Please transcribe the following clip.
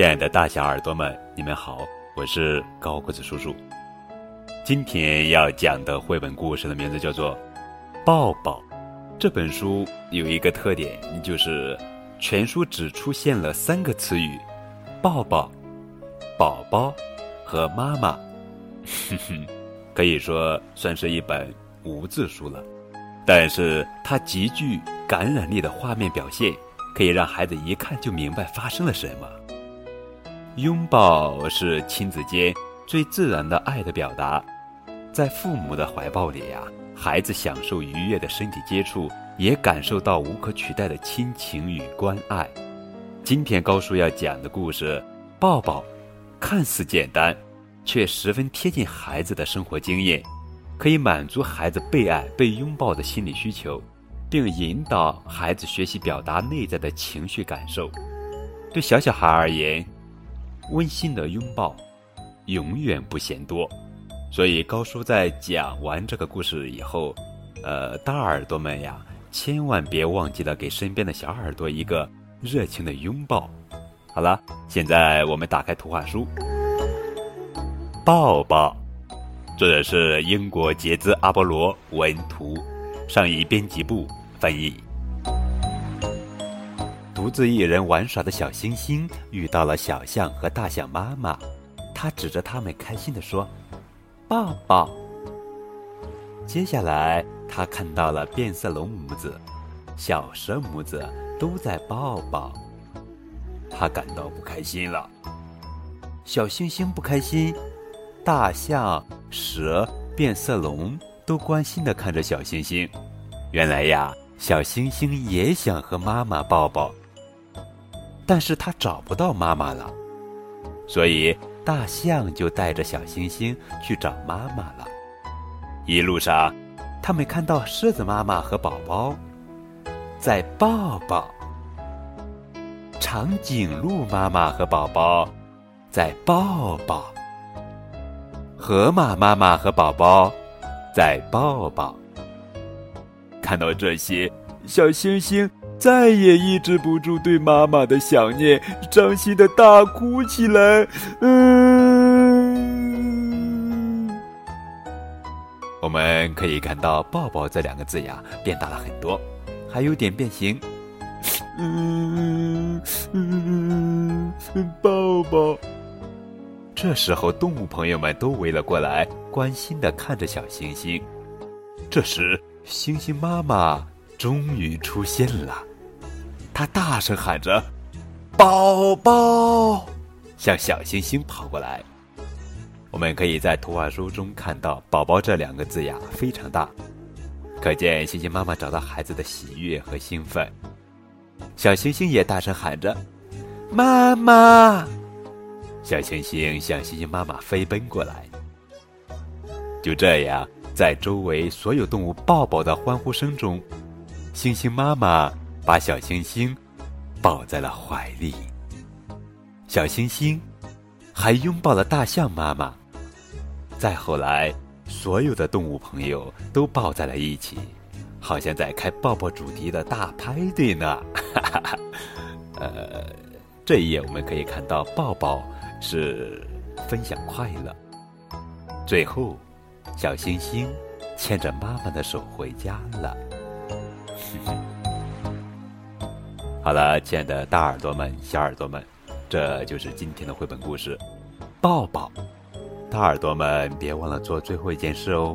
亲爱的大小耳朵们，你们好，我是高个子叔叔。今天要讲的绘本故事的名字叫做《抱抱》。这本书有一个特点，就是全书只出现了三个词语：抱抱、宝宝和妈妈。哼哼，可以说算是一本无字书了。但是它极具感染力的画面表现，可以让孩子一看就明白发生了什么。拥抱是亲子间最自然的爱的表达，在父母的怀抱里呀，孩子享受愉悦的身体接触，也感受到无可取代的亲情与关爱。今天高叔要讲的故事《抱抱》，看似简单，却十分贴近孩子的生活经验。可以满足孩子被爱、被拥抱的心理需求，并引导孩子学习表达内在的情绪感受。对小小孩而言，温馨的拥抱永远不嫌多。所以高叔在讲完这个故事以后，呃，大耳朵们呀，千万别忘记了给身边的小耳朵一个热情的拥抱。好了，现在我们打开图画书，抱抱。作者是英国杰兹·阿波罗文图，上译编辑部翻译。独自一人玩耍的小星星遇到了小象和大象妈妈，他指着他们开心地说：“抱抱。”接下来，他看到了变色龙母子、小蛇母子都在抱抱，他感到不开心了。小星星不开心。大象、蛇、变色龙都关心地看着小星星。原来呀，小星星也想和妈妈抱抱，但是他找不到妈妈了，所以大象就带着小星星去找妈妈了。一路上，他们看到狮子妈妈和宝宝在抱抱，长颈鹿妈妈和宝宝在抱抱。河马妈妈和宝宝在抱抱。看到这些，小星星再也抑制不住对妈妈的想念，伤心的大哭起来。嗯，我们可以看到“抱抱”这两个字呀，变大了很多，还有点变形。嗯嗯，抱抱。这时候，动物朋友们都围了过来，关心的看着小星星。这时，星星妈妈终于出现了，他大声喊着：“宝宝！”向小星星跑过来。我们可以在图画书中看到“宝宝”这两个字呀，非常大，可见星星妈妈找到孩子的喜悦和兴奋。小星星也大声喊着：“妈妈！”小星星向星星妈妈飞奔过来。就这样，在周围所有动物抱抱的欢呼声中，星星妈妈把小星星抱在了怀里。小星星还拥抱了大象妈妈。再后来，所有的动物朋友都抱在了一起，好像在开抱抱主题的大派对呢。哈哈哈。呃，这一页我们可以看到抱抱。是分享快乐。最后，小星星牵着妈妈的手回家了。好了，亲爱的大耳朵们、小耳朵们，这就是今天的绘本故事。抱抱，大耳朵们别忘了做最后一件事哦。